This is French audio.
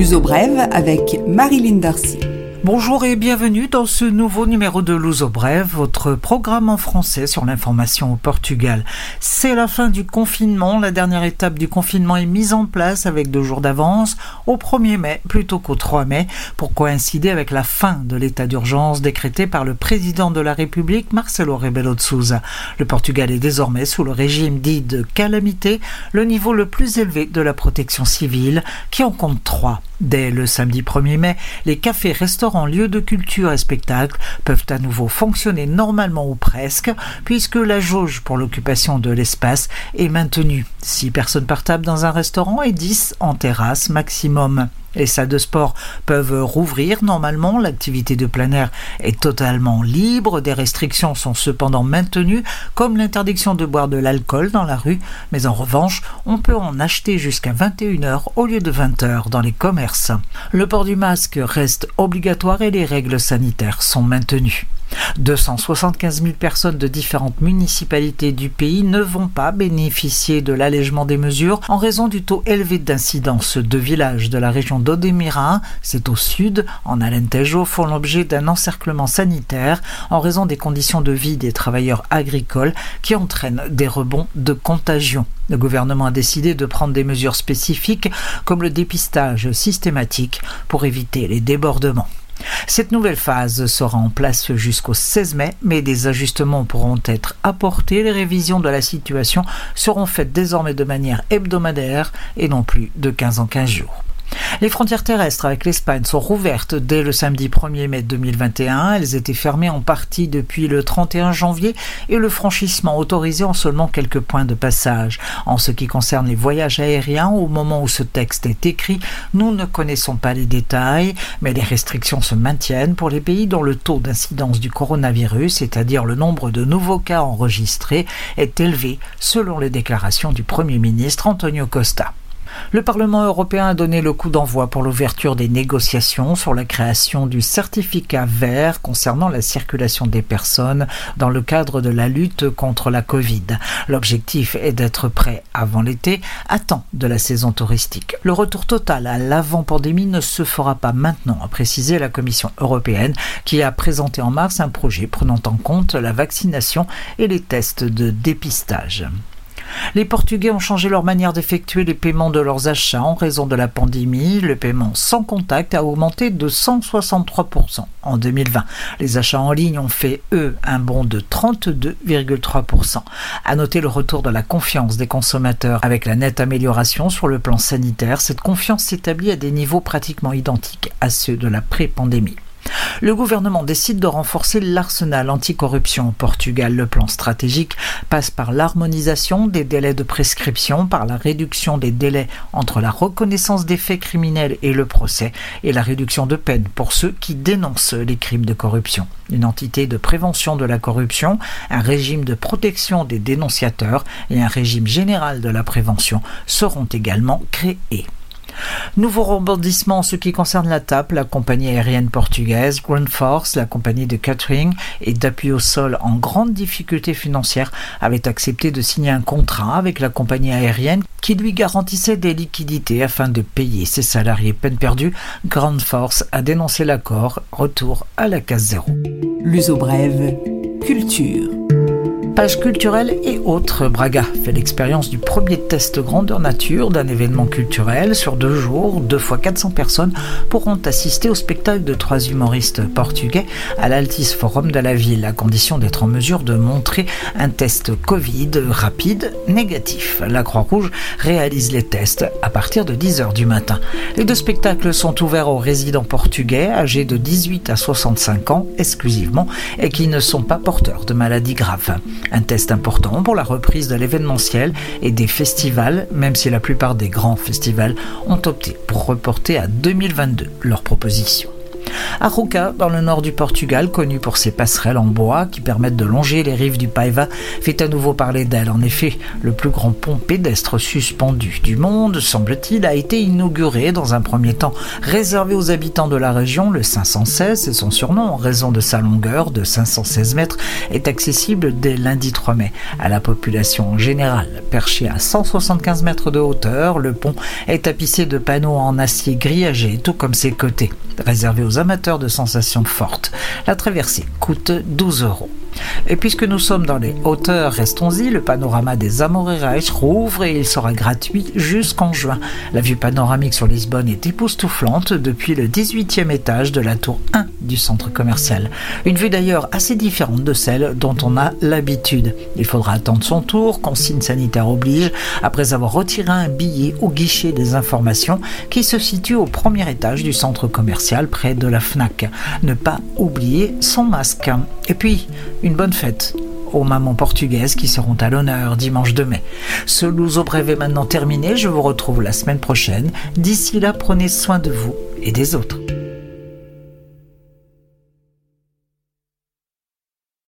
L'uso brève avec Marilyn Darcy. Bonjour et bienvenue dans ce nouveau numéro de Luso Brève, votre programme en français sur l'information au Portugal. C'est la fin du confinement, la dernière étape du confinement est mise en place avec deux jours d'avance, au 1er mai plutôt qu'au 3 mai, pour coïncider avec la fin de l'état d'urgence décrété par le président de la République, Marcelo Rebelo de Sousa. Le Portugal est désormais sous le régime dit de calamité, le niveau le plus élevé de la protection civile, qui en compte trois. Dès le samedi 1er mai, les cafés, restaurants, lieux de culture et spectacles peuvent à nouveau fonctionner normalement ou presque, puisque la jauge pour l'occupation de l'espace est maintenue. 6 personnes par table dans un restaurant et 10 en terrasse maximum. Les salles de sport peuvent rouvrir normalement, l'activité de plein air est totalement libre, des restrictions sont cependant maintenues, comme l'interdiction de boire de l'alcool dans la rue, mais en revanche, on peut en acheter jusqu'à 21h au lieu de 20h dans les commerces. Le port du masque reste obligatoire et les règles sanitaires sont maintenues. 275 000 personnes de différentes municipalités du pays ne vont pas bénéficier de l'allègement des mesures en raison du taux élevé d'incidence. Deux villages de la région d'Odemira, c'est au sud, en Alentejo, font l'objet d'un encerclement sanitaire en raison des conditions de vie des travailleurs agricoles qui entraînent des rebonds de contagion. Le gouvernement a décidé de prendre des mesures spécifiques comme le dépistage systématique pour éviter les débordements. Cette nouvelle phase sera en place jusqu'au 16 mai, mais des ajustements pourront être apportés. Les révisions de la situation seront faites désormais de manière hebdomadaire et non plus de 15 en 15 jours. Les frontières terrestres avec l'Espagne sont rouvertes dès le samedi 1er mai 2021. Elles étaient fermées en partie depuis le 31 janvier et le franchissement autorisé en seulement quelques points de passage. En ce qui concerne les voyages aériens, au moment où ce texte est écrit, nous ne connaissons pas les détails, mais les restrictions se maintiennent pour les pays dont le taux d'incidence du coronavirus, c'est-à-dire le nombre de nouveaux cas enregistrés, est élevé selon les déclarations du Premier ministre Antonio Costa. Le Parlement européen a donné le coup d'envoi pour l'ouverture des négociations sur la création du certificat vert concernant la circulation des personnes dans le cadre de la lutte contre la Covid. L'objectif est d'être prêt avant l'été, à temps de la saison touristique. Le retour total à l'avant-pandémie ne se fera pas maintenant, a précisé la Commission européenne qui a présenté en mars un projet prenant en compte la vaccination et les tests de dépistage. Les Portugais ont changé leur manière d'effectuer les paiements de leurs achats en raison de la pandémie. Le paiement sans contact a augmenté de 163% en 2020. Les achats en ligne ont fait, eux, un bond de 32,3%. À noter le retour de la confiance des consommateurs avec la nette amélioration sur le plan sanitaire. Cette confiance s'établit à des niveaux pratiquement identiques à ceux de la pré-pandémie. Le gouvernement décide de renforcer l'arsenal anticorruption au Portugal. Le plan stratégique passe par l'harmonisation des délais de prescription, par la réduction des délais entre la reconnaissance des faits criminels et le procès, et la réduction de peine pour ceux qui dénoncent les crimes de corruption. Une entité de prévention de la corruption, un régime de protection des dénonciateurs et un régime général de la prévention seront également créés. Nouveau rebondissement en ce qui concerne la TAP, la compagnie aérienne portugaise, Ground Force, la compagnie de catering et d'appui au sol en grande difficulté financière, avait accepté de signer un contrat avec la compagnie aérienne qui lui garantissait des liquidités afin de payer ses salariés peine perdue. Ground Force a dénoncé l'accord. Retour à la case zéro. L'uso brève, culture. Page culturelle et autres, Braga fait l'expérience du premier test grandeur nature d'un événement culturel sur deux jours. Deux fois 400 personnes pourront assister au spectacle de trois humoristes portugais à l'Altis Forum de la ville, à condition d'être en mesure de montrer un test Covid rapide négatif. La Croix-Rouge réalise les tests à partir de 10h du matin. Les deux spectacles sont ouverts aux résidents portugais âgés de 18 à 65 ans exclusivement et qui ne sont pas porteurs de maladies graves. Un test important pour la reprise de l'événementiel et des festivals, même si la plupart des grands festivals ont opté pour reporter à 2022 leur proposition. Arouca, dans le nord du Portugal, connu pour ses passerelles en bois qui permettent de longer les rives du Paiva, fait à nouveau parler d'elle. En effet, le plus grand pont pédestre suspendu du monde, semble-t-il, a été inauguré dans un premier temps réservé aux habitants de la région. Le 516, c'est son surnom en raison de sa longueur de 516 mètres, est accessible dès lundi 3 mai à la population générale. Perché à 175 mètres de hauteur, le pont est tapissé de panneaux en acier grillagé, tout comme ses côtés. Réservé aux amateurs de sensations fortes, la traversée coûte 12 euros. Et puisque nous sommes dans les hauteurs, restons-y, le panorama des Amoreirais rouvre et il sera gratuit jusqu'en juin. La vue panoramique sur Lisbonne est époustouflante depuis le 18e étage de la tour 1 du centre commercial. Une vue d'ailleurs assez différente de celle dont on a l'habitude. Il faudra attendre son tour, consigne sanitaire oblige, après avoir retiré un billet au guichet des informations qui se situe au premier étage du centre commercial près de la FNAC. Ne pas oublier son masque. Et puis, une bonne fête aux mamans portugaises qui seront à l'honneur dimanche de mai. Ce Louzo Brève est maintenant terminé, je vous retrouve la semaine prochaine. D'ici là, prenez soin de vous et des autres.